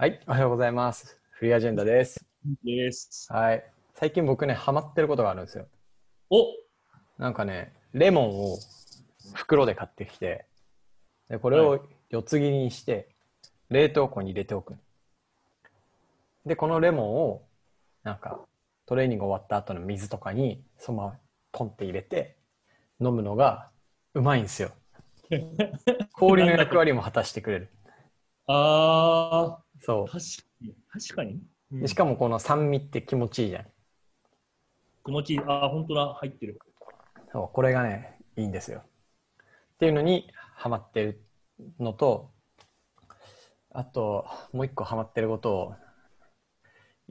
はい、おはようございます。フリーアジェンダです。です。はい。最近僕ね、ハマってることがあるんですよ。おなんかね、レモンを袋で買ってきて、でこれはを四つ切りにして、冷凍庫に入れておく。で、このレモンを、なんか、トレーニング終わった後の水とかに、そのままポンって入れて、飲むのがうまいんですよ。氷の役割も果たしてくれる。あそー、確かに。確かに。う。うんでしかもこの酸味って気持ちいいじゃん。気持ちいい。あー、本当だ。入ってる。そう、これがね、いいんですよ。っていうのにハマってるのと、あと、もう一個ハマってることを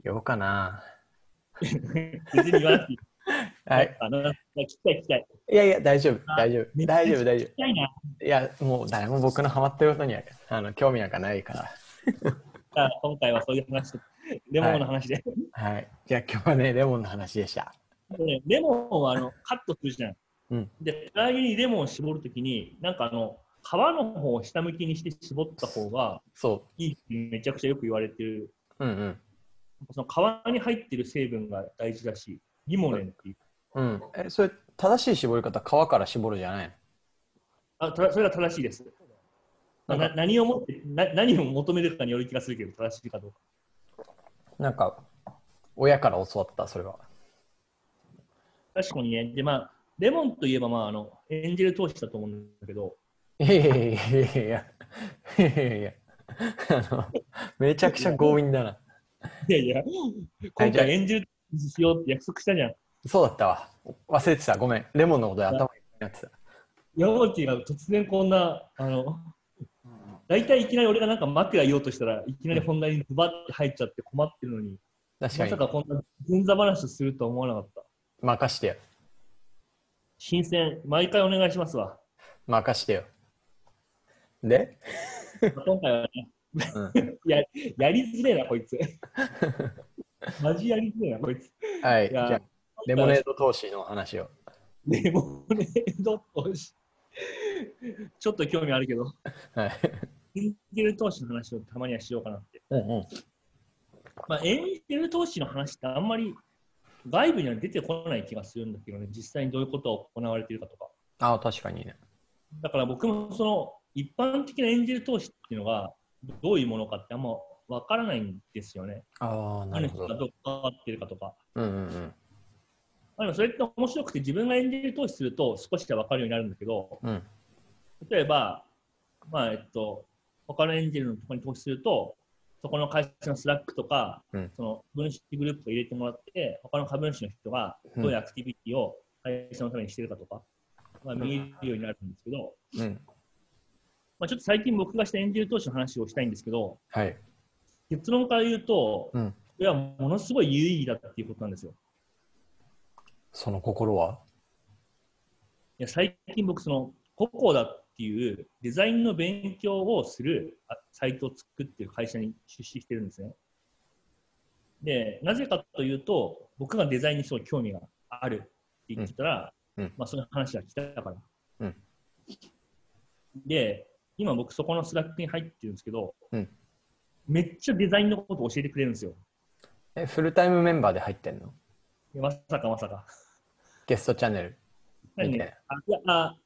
言おうかな。別に言わなくていい。はい。あの、聞きたい聞きたい。いやいや、大丈夫、あ大丈夫、大丈夫、大丈。夫。いや、もう誰も僕のハマってることにはあの興味なんかないから。じゃあ今回はそういう話と、レモンの話で。はい。じゃあ今日はね、レモンの話でした。ねレモンはあのカットするじゃん。うんで、唐揚げにレモンを絞るときに、なんかあの、皮の方を下向きにして絞った方がそいいってめちゃくちゃよく言われてる。う。うんうん。その皮に入ってる成分が大事だし、リモネンっていう。うん。え、それ、正しい絞り方、皮から絞るじゃないの？あたそれが正しいです。まあな何をもってな何を求めるかによる気がするけど、正しいかどうか。なんか、親から教わった、それは。確かにね、で、まあ、レモンといえば、まあ、あの、エンジェル投資だと思うんだけど、いやいやいやいやいやいやいやあのめちゃくちゃ強引だな。いやいや、今回エンジェル投資しようって約束したじゃん。そうだったわ。忘れてた。ごめん。レモンのことで頭になってた。山内が突然こんな、あの、大体いきなり俺がなんか枕言おうとしたらいきなり本題にズバッて入っちゃって困ってるのに、確かにまさ。かこんな前座話するとは思わなかった。任してよ。新鮮、毎回お願いしますわ。任してよ。で、今回はね、うん ややりづれえな、こいつ。マジやりづれえな、こいつ。はい。じいやゃあ、レモネード投資の話を。レモネード投資。ちょっと興味あるけど、はい。エンジェル投資の話をたまにはしようかなって。うんうん。まあ、エンジェル投資の話ってあんまり外部には出てこない気がするんだけどね、実際にどういうことが行われているかとか。ああ、確かにね。だから僕もその一般的なエンジェル投資っていうのがどういうものかってあんまわからないんですよね。ああ、なるほど。何がどう関わってるかとか。うんうんうん。まあ、でもそれって面白くて自分がエンジェル投資すると少しは分かるようになるんだけど、うん。例えば、まあえっと、他のエンジェルのところに投資すると、そこの会社の Slack とか、うんその分子グループを入れてもらって、他の株主の人がどういうアクティビティを会社のためにしてるかとか、まあ、見えるようになるんですけど、うん。まあ、ちょっと最近僕がしたエンジェル投資の話をしたいんですけど、はい。結論から言うと、うん。はものすごい有意義だっていうことなんですよ。その心は？いや最近僕、そのココダっていうデザインの勉強をするあサイトを作っている会社に出資してるんですね。で、なぜかというと、僕がデザインにすごい興味があるって言ってたら、うんうんまあ、その話が来たから。うんで、今僕そこの Slack に入ってるんですけど、うんめっちゃデザインのことを教えてくれるんですよ。え、フルタイムメンバーで入ってんの？まさかまさか。ゲストチャンネル。何？ね、ああ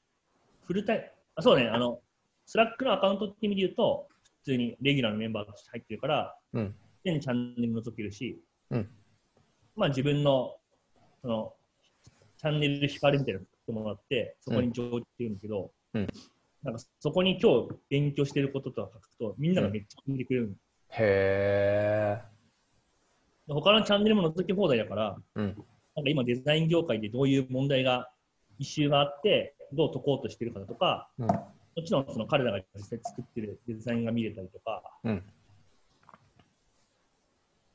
フルタイムあ、そうね、あの、 Slack のアカウントって意味で言うと、普通にレギュラーのメンバーとして入ってるから、うん。常にチャンネル覗けるし、うん。まあ自分の、その、チャンネル光みたいなの作ってもらって、そこに上手ってるんだけど、うんなんかそこに今日勉強してることとか書くと、みんながめっちゃ聞いてくれるの、へえ。で他のチャンネルも覗き放題だから、うん。なんか今デザイン業界でどういう問題が、イシューがあって、どう解こうとしてるかとか、うん。もちろんその彼らが実際作ってるデザインが見れたりとか、うん。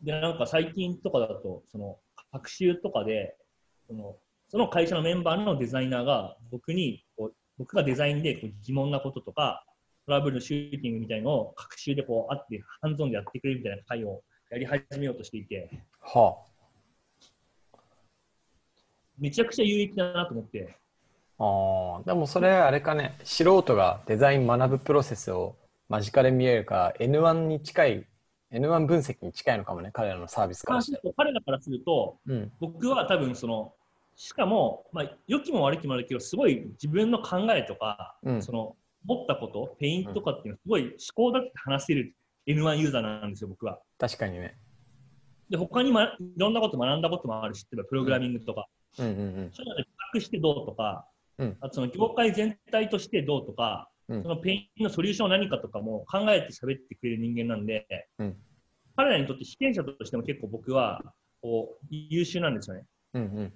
で、なんか最近とかだと、その、学習とかで、その、その会社のメンバーのデザイナーが僕にこう、僕がデザインでこう疑問なこととか、トラブルのシューティングみたいのを学習でこうあって、ハンズオンでやってくれるみたいな会をやり始めようとしていて、はめちゃくちゃ有益だなと思って、あ。ああ。でもそれあれかね、素人がデザイン学ぶプロセスを間近で見えるから N1 に近い N1 分析に近いのかもね、彼らのサービスからして。彼らからすると、うん。僕は多分その、しかも、まあ、良きも悪きもあるけど、すごい自分の考えとか、うんその、持ったこと、ペイントとかっていうのは、すごい思考だって話せる N1 ユーザーなんですよ、僕は。確かにね。で、他に、ま、いろんなこと学んだこともあるし、例えばプログラミングとか、うんうんうん。そういうので比較してどうとか、うんあとその業界全体としてどうとか、うんそのペインのソリューションは何かとかも考えて喋ってくれる人間なんで、うん彼らにとって被験者としても結構僕はこう優秀なんですよね。うんうん。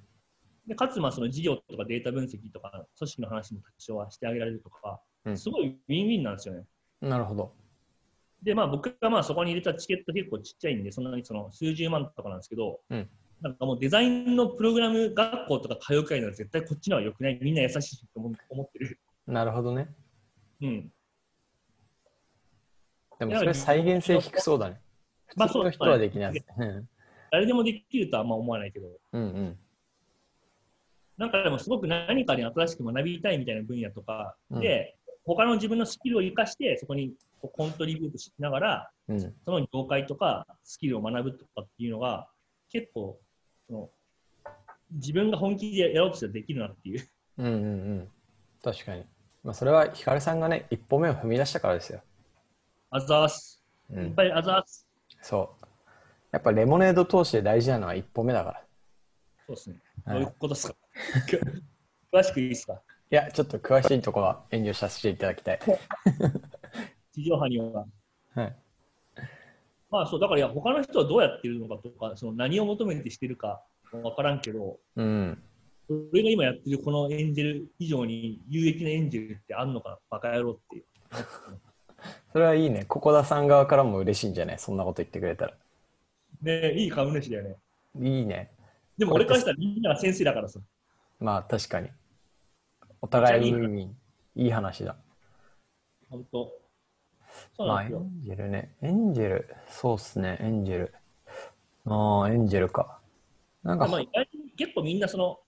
でかつ、まあ、その事業とかデータ分析とか、組織の話も多少はしてあげられるとか、うんすごいウィンウィンなんですよね。なるほど。で、まあ、僕がまあそこに入れたチケット結構ちっちゃいんで、そんなにその数十万とかなんですけど、うんなんかもうデザインのプログラム学校とか通うくらいなら絶対こっちの方が良くない。みんな優しいしと思思ってる。なるほどね。うん。でもそれ再現性低そうだね。まあ普通の人はできない。うん誰でもできるとはあんま思わないけど、うんうん。なんかでもすごく何かに新しく学びたいみたいな分野とかで、他の自分のスキルを生かして、そこにコントリビュートしながら、うん。その業界とかスキルを学ぶとかっていうのが、結構、自分が本気でやろうとしたらできるなっていう。うんうんうん。確かに。まあそれはヒカルさんがね、一歩目を踏み出したからですよ。あざーす。うん。いっぱいあざーす。そう。やっぱレモネード投資で大事なのは一歩目だから。そうですね。はいどういうことですか？詳しくいいですか？いや、ちょっと詳しいところは遠慮させていただきたい。地上波には。はい。まあそう、だからいや他の人はどうやってるのかとか、その何を求めてしてるかわからんけど、うん。俺が今やってるこのエンジェル以上に有益なエンジェルってあんのかなバカ野郎っていう。それはいいね。ココダさん側からも嬉しいんじゃない？そんなこと言ってくれたら。ねいい株主だよね。いいね。でも俺からしたらみんなが先生だからさ。まあ確かに。お互いウィンウィン。いい話だ。本当。そうまあエなんですよ。ンジェルね。エンジェル。そうっすね。エンジェル。ああ、エンジェルか。なんか、まあ、意外に結構みんなその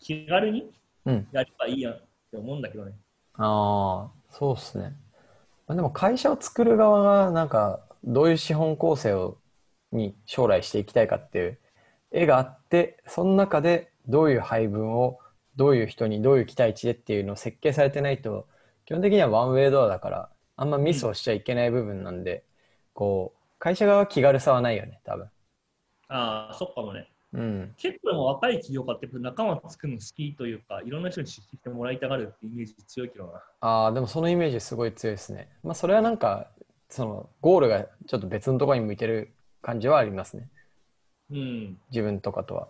気軽にうん。やればいいやんって思うんだけどね。ああ、そうっすね。まあ、でも会社を作る側がなんかどういう資本構成をに将来していきたいかっていう絵があってその中でどういう配分をどういう人にどういう期待値でっていうのを設計されてないと基本的にはワンウェイドアだからあんまミスをしちゃいけない部分なんで、こう会社側は気軽さはないよね多分。ああ、そっかもね。うん、結構でも若い企業家って仲間作るの好きというか、いろんな人に知ってもらいたがるってイメージ強いけどな。ああでもそのイメージすごい強いですね。まあそれはなんかそのゴールがちょっと別のところに向いてる感じはありますね。うん。自分とかとは。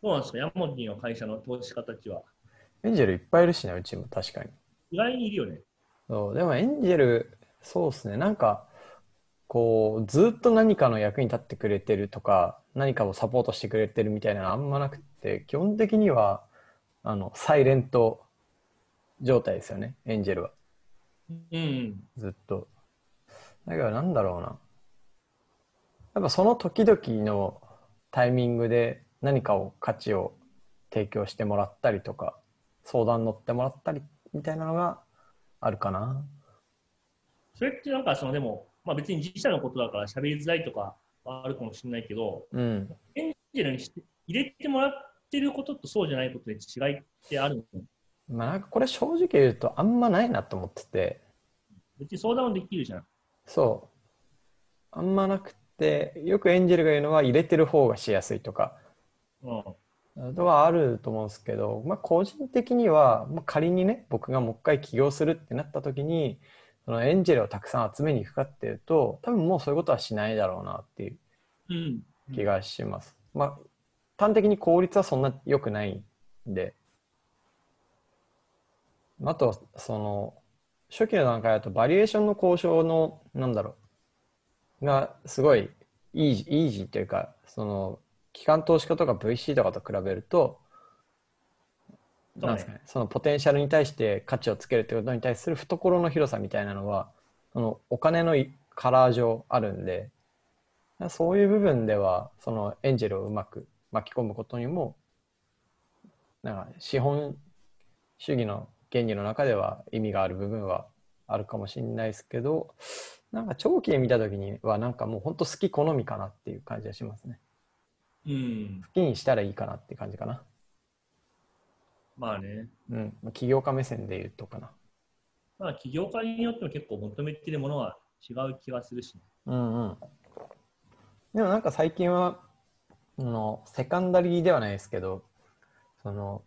そうなんですか、ヤモティの会社の投資家たちは。エンジェルいっぱいいるしね、うちも確かに。意外にいるよね。そうでもエンジェル、そうですね、なんか、こう、ずっと何かの役に立ってくれてるとか、何かをサポートしてくれてるみたいなのあんまなくて、基本的には、あの、サイレント状態ですよね、エンジェルは。うん。ずっと。だけどなんだろうな。やっぱその時々のタイミングで何かを価値を提供してもらったりとか、相談乗ってもらったりみたいなのがあるかな。それってなんかそのでも、まあ、別に自社のことだから喋りづらいとかはあるかもしれないけど、うん。エンジェルにして入れてもらってることとそうじゃないことで違いってあるの？まあなんかこれ正直言うとあんまないなと思ってて、別に相談もできるじゃん。そう。あんまなくて、よくエンジェルが言うのは入れてる方がしやすいとか、うん。とはあると思うんですけど、まあ、個人的には、まあ、仮にね僕がもう一回起業するってなった時にそのエンジェルをたくさん集めに行くかっていうと多分もうそういうことはしないだろうなっていううん。気がします。まあ端的に効率はそんな良くないんであとはその初期の段階だとバリエーションの交渉のなんだろうがすごいイージーイージーというかその機関投資家とか VC とかと比べるとなんですかね、そのポテンシャルに対して価値をつけるということに対する懐の広さみたいなのはそのお金のいカラー上あるんでそういう部分ではそのエンジェルをうまく巻き込むことにもなんか資本主義の原理の中では意味がある部分はあるかもしれないですけど、なんか長期で見たときには、なんかもう本当好き好みかなっていう感じがしますね。うん。好きにしたらいいかなって感じかな。まあね。うん。起業家目線で言うとかな。まあ、起業家によっても結構求めてるものは違う気がするし、ね。うんうん。でもなんか最近は、あのセカンダリーではないですけど、その、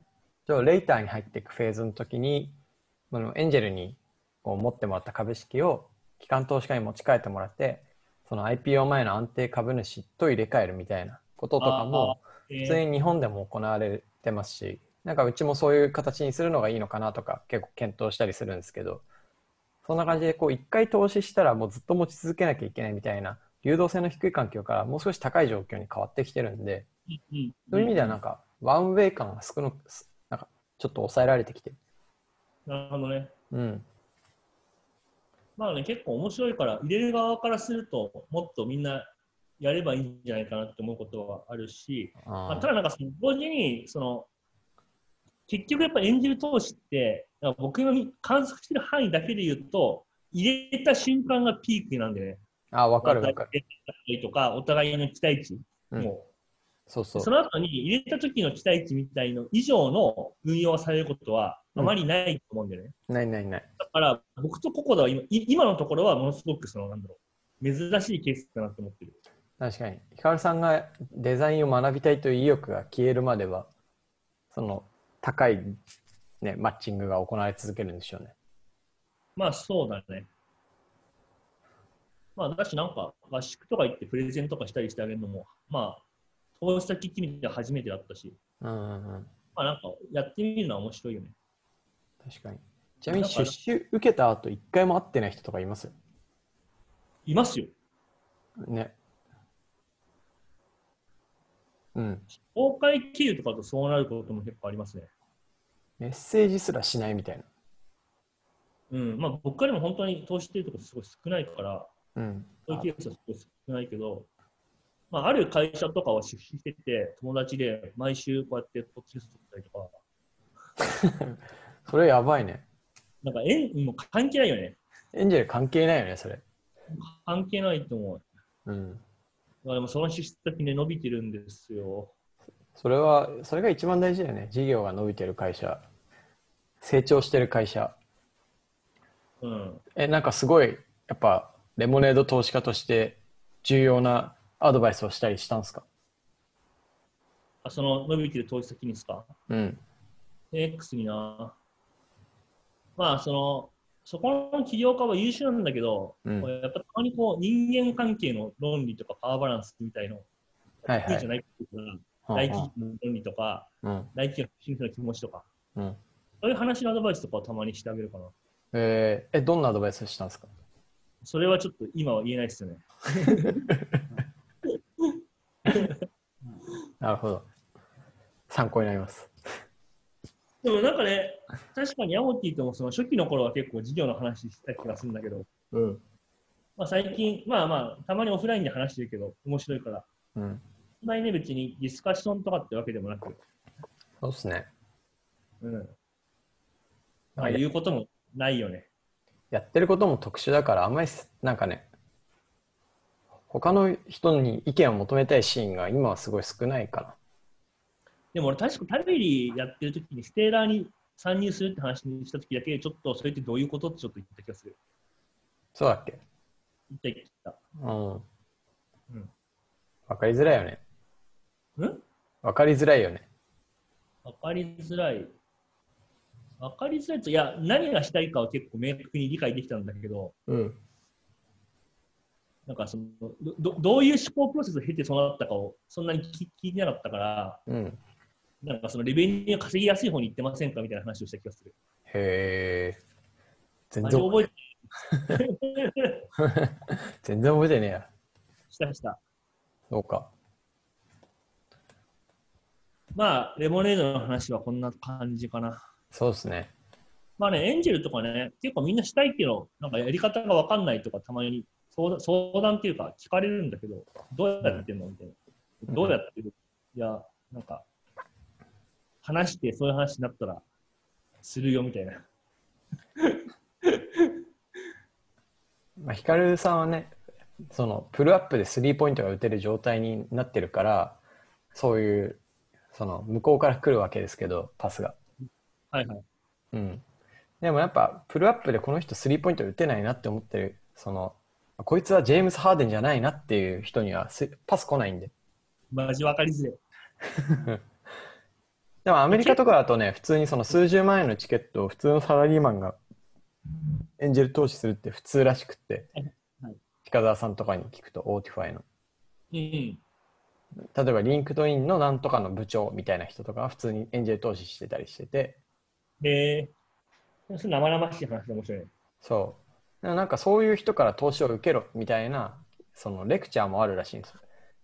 ちょレイターに入っていくフェーズの時に、あのエンジェルにこう持ってもらった株式を機関投資家に持ち帰ってもらって、その IPO 前の安定株主と入れ替えるみたいなこととかも、え普通に日本でも行われてますし、なんかうちもそういう形にするのがいいのかなとか結構検討したりするんですけど、そんな感じでこう一回投資したらもうずっと持ち続けなきゃいけないみたいな流動性の低い環境からもう少し高い状況に変わってきてるんで、うんそういう意味ではなんかワンウェイ感が少なく、なんかちょっと抑えられてきてる。なるほどね。うん。まあね、結構面白いから、入れる側からすると、もっとみんなやればいいんじゃないかなって思うことはあるし、まあ、ただなんかその同時に、その、結局やっぱエンジェル投資って、僕が観測してる範囲だけで言うと、入れた瞬間がピークなんでね。あ、わかるわかる。る。とか、お互いの期待値うんも、そうそうそ。の後に入れた時の期待値みたいの以上の運用されることはあまりないと思うんだよね。ないないない。だから、僕とココダは今い今のところはものすごくその、なんだろう、珍しいケースだなと思ってる。確かに。ヒカルさんがデザインを学びたいという意欲が消えるまでは、その高い、ね、マッチングが行われ続けるんでしょうね。まあそうだね。まあだしなんか合宿とか行ってプレゼンとかしたりしてあげるのも、まあ投資先ってみては初めてだったし、うんうんうん。まあなんかやってみるのは面白いよね。確かに。ちなみに出資受けた後、一回も会ってない人とかいます？いますよ。ね。うん。公開経由とかだとそうなることも結構ありますね。メッセージすらしないみたいな。うん。まあ僕からも本当に投資してるとこすごい少ないから、うん。そういうケースはすごい少ないけど、まあある会社とかは出資してて、友達で毎週こうやってポッドキャスト撮ったりとか、それやばいね。なんか縁もう関係ないよね。エンジェル関係ないよね、それ。関係ないと思う。うん。まあ、でもその出資先で伸びてるんですよ。それは、それが一番大事だよね。事業が伸びてる会社。成長してる会社。うん。え、なんかすごい、やっぱ、レモネード投資家として重要なアドバイスをしたりしたんですか？あその伸びてる投資先にですか？うん。?X にな。まあ、その、そこの起業家は優秀なんだけど、うんやっぱたまにこう人間関係の論理とかパワーバランスみたいの、はいはいじゃ。ないか大企業の論理とか、うん。大企業の新鮮な気持ちとか、うん。そういう話のアドバイスとかをたまにしてあげるかな。えーえ、どんなアドバイスしたんですか？それはちょっと今は言えないですよね。なるほど。参考になります。でもなんかね、確かにヤモティともその初期の頃は結構事業の話した気がするんだけど、うん。まあ、最近、まあまあ、たまにオフラインで話してるけど、面白いから、うん。そんなにね、別にディスカッションとかってわけでもなく、そうですね。うん。まあ、言うこともないよね。やってることも特殊だから、あんまりす、なんかね、他の人に意見を求めたいシーンが今はすごい少ないかでも俺、確かタベリーやってる時に、ステーラーに参入するって話にした時だけ、ちょっとそれってどういうことってちょっと言った気がする。そうだっけ？言った言った。うん。うんわかりづらいよね。うん？わかりづらいよね。わかりづらい。わかりづらいと、いや、何がしたいかは結構明確に理解できたんだけど、うん。なんかそのどどどういう思考プロセスを経てそうなったかをそんなに聞聞いてなかったから、うん。なんかそのレベニュー稼ぎやすい方に行ってませんかみたいな話をした気がする。へえ。全然、覚えて全然覚えてねえや。したした。そうか。まあ、レモネードの話はこんな感じかな。そうですね。まあね、エンジェルとかね、結構みんなしたいけど、なんかやり方がわかんないとかたまに相談相談っていうか聞かれるんだけど、どうやってんのみたいな。うんどうやってる？いや、なんか、話してそういう話になったらするよみたいな。まあ、ヒカルさんはね、そのプルアップでスリーポイントが打てる状態になってるから、そういう、その向こうから来るわけですけど、パスが。はいはい。うん。でもやっぱ、 pull-up でこの人スリーポイント打てないなって思ってる、その、こいつはジェームス・ハーデンじゃないなっていう人にはパス来ないんで。マジ分かりづれえ。でもアメリカとかだとね、普通にその数十万円のチケットを普通のサラリーマンがエンジェル投資するって普通らしくって近沢さんとかに聞くと、 Autify の。うん。例えば LinkedIn のなんとかの部長みたいな人とかは普通にエンジェル投資してたりしてて、で、それ生々しい話で面白いね。そう。なんかそういう人から投資を受けろみたいな、そのレクチャーもあるらしいんですよ。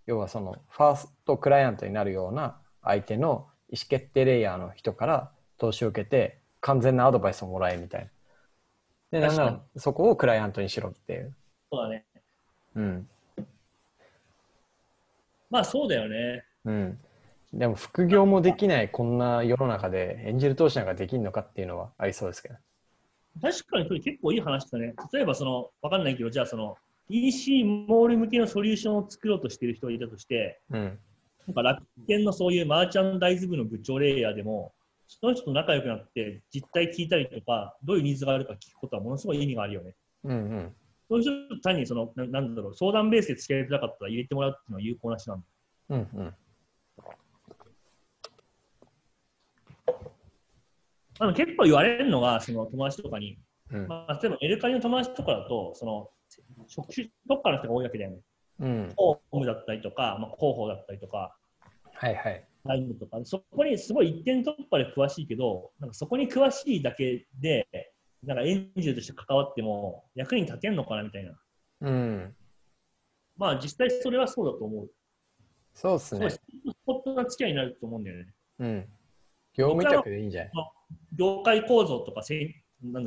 要はそのファーストクライアントになるような相手の意思決定レイヤーの人から投資を受けて完全なアドバイスをもらえみたいな。で、なんな確らそこをクライアントにしろっていう。そうだね。うん。まあそうだよね。うん。でも副業もできないこんな世の中でエンジェル投資なんかできるのかっていうのはありそうですけど。確かにそれ結構いい話だね。例えばその、わかんないけど、じゃあその、EC モール向けのソリューションを作ろうとしている人がいたとして、うん。なんか楽天のそういうマーチャンダイズ部の部長レイヤーでも、その人と仲良くなって実態聞いたりとか、どういうニーズがあるか聞くことはものすごい意味があるよね。うんうん。そういう人単にその、ななんだろう、相談ベースで付き合いづらかったら入れてもらうっていうのは有効な手段だ。うんうん。あの結構言われるのが、その友達とかに、うん。まあ、例えばメルカリの友達とかだと、その職種どっかの人が多いわけだよね。うん。法務だったりとか、まあ、広報だったりとか、はいはい。財務とか、そこにすごい一点突破で詳しいけど、なんかそこに詳しいだけで、なんかエンジェルとして関わっても役に立てんのかなみたいな。うん。まあ実際それはそうだと思う。そうっすね。スポットな付き合いになると思うんだよね。うん。業務委託でいいんじゃない？業界構造とかせ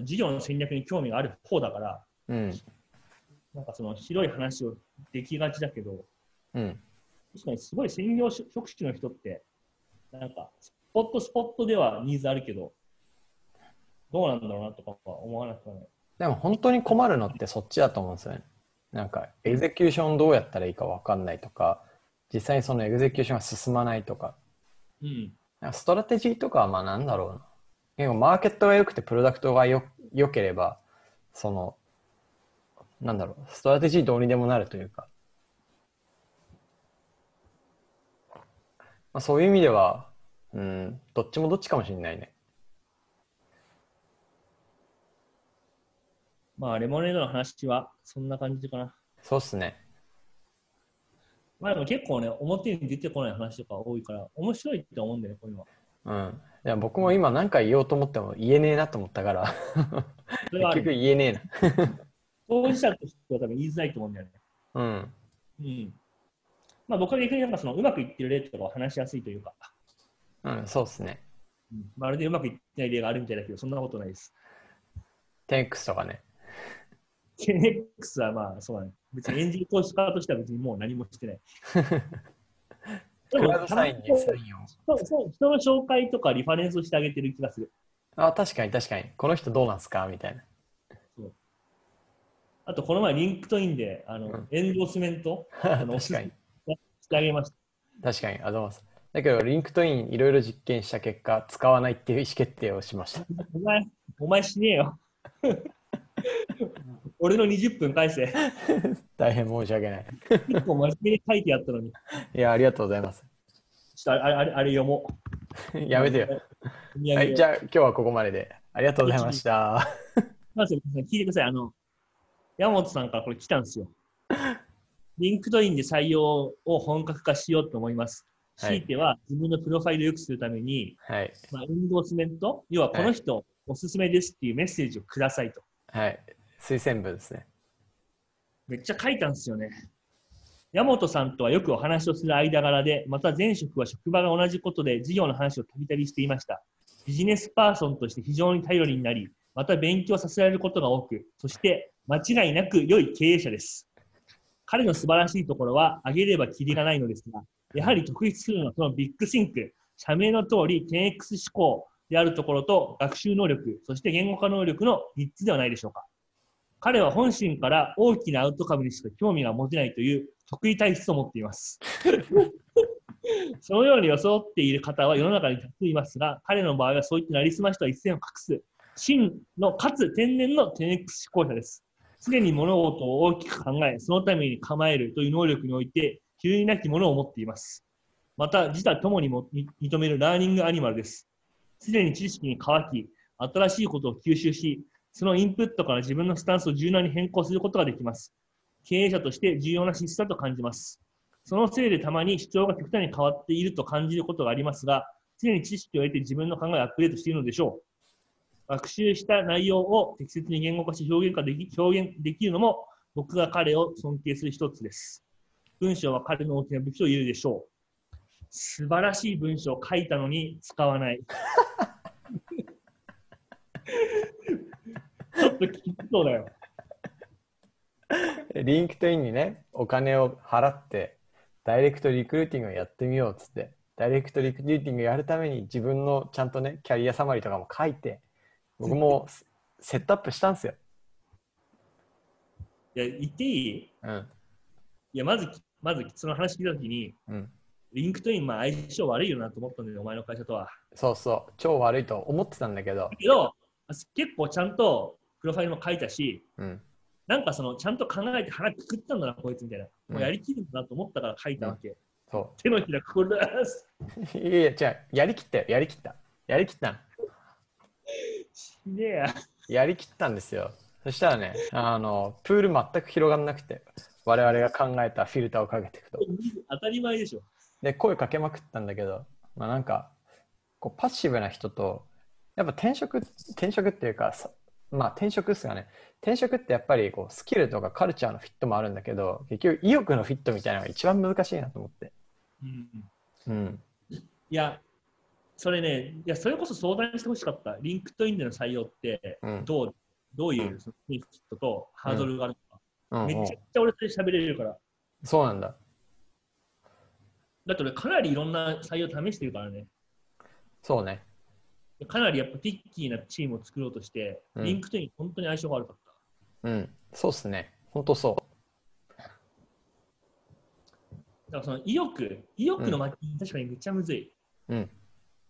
事業の戦略に興味がある方だから、うん。なんかその広い話をできがちだけど、うん。確かにすごい専業職種の人って、なんかスポットスポットではニーズあるけど、どうなんだろうなとかは思わなくはない。でも本当に困るのってそっちだと思うんですよね。なんか、 execution どうやったらいいか分かんないとか、実際にその execution が進まないとか、うん。なんかストラテジーとかはまあなんだろうな。結構マーケットが良くてプロダクトがよ良ければ、その、なんだろう、ストラテジーどうにでもなるというか、まあ、そういう意味では、うん、どっちもどっちかもしれないね。まあ、レモネードの話はそんな感じかな。そうっすね。まあでも結構ね、表に出てこない話とか多いから、面白いって思うんだよね、こういうのは。うん。いや僕も今何か言おうと思っても言えねえなと思ったから、結局る言えねえな。当事者としては多分言いづらいと思うんだよね。うん。うん。まあ僕は逆になんかそのうまくいってる例とかは話しやすいというか、うん、そうっすね。うんまるでうまくいってない例があるみたいだけど、そんなことないです。10X とかね。KNX はまあそうだね。別にエンジン投資家としては別にもう何もしてない。クラウドサインにサインを。そうそう人の紹介とかリファレンスをしてあげてる気がする。あ、確かに確かに。この人どうなんすか？みたいな。あと、この前、 LinkedIn であの、うん endorsement 確のかに。してあげました。確かに。ありがとうございます。だけど、 LinkedIn いろいろ実験した結果、使わないっていう意思決定をしました。お前、お前死ねえよ。俺の20分返せ。大変申し訳ない。結構真面目に書いてあったのに。いや、ありがとうございます。ちょっとあれあれあれ読もう。やめてよ。はい、じゃあ今日はここまでで。ありがとうございました。まず聞いてください。あの、山本さんからこれ来たんですよ。 LinkedIn で採用を本格化しようと思います。はい強いては自分のプロファイルを良くするために、はい。まあ、 endorsement、要はこの人おすすめですっていうメッセージをくださいと。はい。推薦文ですね。めっちゃ書いたんですよね。山本さんとはよくお話をする間柄で、また前職は職場が同じことで事業の話をたびたびしていました。ビジネスパーソンとして非常に頼りになり、また勉強させられることが多く、そして間違いなく良い経営者です。彼の素晴らしいところは挙げればきりがないのですが、やはり特筆するのはその Big Think、社名の通り 10X 思考、であるところと学習能力、そして言語化能力の3つではないでしょうか。彼は本心から大きなアウトカムにしか興味が持てないという特異体質を持っています。そのように装っている方は世の中にたくさんいますが、彼の場合はそういったなりすましとは一線を画す、真のかつ天然の 10X 思考者です。常に物事を大きく考え、そのために構えるという能力において、急になきものを持っています。また、自他ともにも認めるラーニングアニマルです。常に知識に乾き、新しいことを吸収し、そのインプットから自分のスタンスを柔軟に変更することができます。経営者として重要な資質だと感じます。そのせいでたまに主張が極端に変わっていると感じることがありますが、常に知識を得て自分の考えをアップデートしているのでしょう。学習した内容を適切に言語化し表現化でき表現できるのも僕が彼を尊敬する一つです。文章は彼の大きな武器と言えるでしょう。素晴らしい文章を書いたのに使わない。ちょっときつそうだよ。 LinkedIn にね、お金を払って、ダイレクトリクルーティングをやってみようっつって、ダイレクトリクルーティングやるために自分のちゃんとね、キャリアサマリーとかも書いて、僕もセットアップしたんですよ。いや、言っていい？うん。いや、まず、まずその話聞いたときに、うん。 LinkedIn、まあ相性悪いよなと思ったんだよ、お前の会社とは。そうそう。超悪いと思ってたんだけどだ、けど、結構ちゃんとプロファイルも書いたし、うん。なんかそのちゃんと考えて腹くくったんだな、こいつみたいな。うんもうやりきるんだなと思ったから書いたわけ。そ手のひらこれです。う。いやいや、違う。やりきったよ。やりきった。やりきったのしねえや。やりきったんですよ。そしたらね、あの、プール全く広がんなくて、我々が考えたフィルターをかけていくと。当たり前でしょ。で、声かけまくったんだけど、まあなんか、こうパッシブな人と、やっぱ転職、転職っていうか、さまあ転職っすがね、転職ってやっぱりこうスキルとかカルチャーのフィットもあるんだけど、結局意欲のフィットみたいなのが一番難しいなと思って。うん、うん。いや、それね、いや、それこそ相談してほしかった。 LinkedIn での採用って、うん。どう、どういううそのベネフィットとハードルがあるのか。めちゃくちゃ俺それ喋れるから。そうなんだ。だって俺かなりいろんな採用試してるからね。そうね。かなりやっぱ picky なチームを作ろうとして、うん LinkedIn 本当に相性が悪かった。うん。そうっすね。ほんとそだからその意欲、意欲のマッチング確かにめっちゃむずい。う。うん。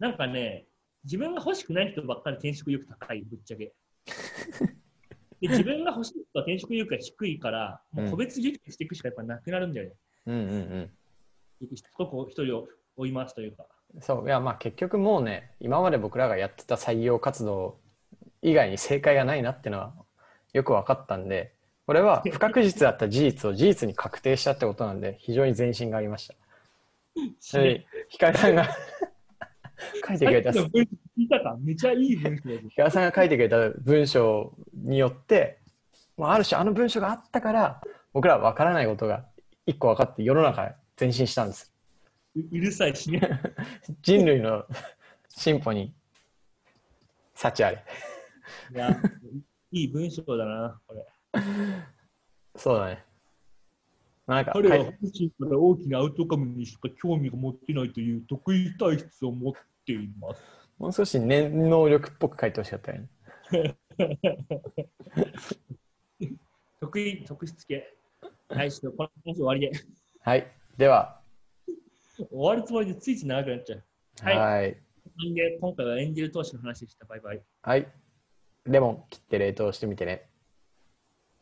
なんかね、自分が欲しくない人ばっかり転職意欲高い、ぶっちゃけ。で自分が欲しい人は転職意欲が低いから、もう個別受給していくしかやっぱなくなるんだよね。うんうんうん。人を追いますというか。そう。いや、まあ結局もうね、今まで僕らがやってた採用活動以外に正解がないなっていうのはよく分かったんで、これは 不確実だった事実を事実に確定したってことなんで、非常に前進がありました。で、ヒカルさんが書いてくれた、聞いたか？めちゃいい文章ださんが書いてくれた文章によって、もうある種あの文章があったから、僕らは分からないことが一個分かって世の中へ前進したんです。ううるさいしね。人類の進歩に幸あれ。いや、いい文章だな、これ。そうだね。まあなんか、彼ははい本心から大きなアウトカムにしか興味が持ってないという得意体質を持っています。もう少し念能力っぽく書いてほしかったよね。得意、特質系。はい、ちょっとこの話終わりで。はい。では、終わるつもりでついつい長くなっちゃう。はい。はい。で今回はエンジェル投資の話でした。バイバイ。はい。レモン切って冷凍してみてね。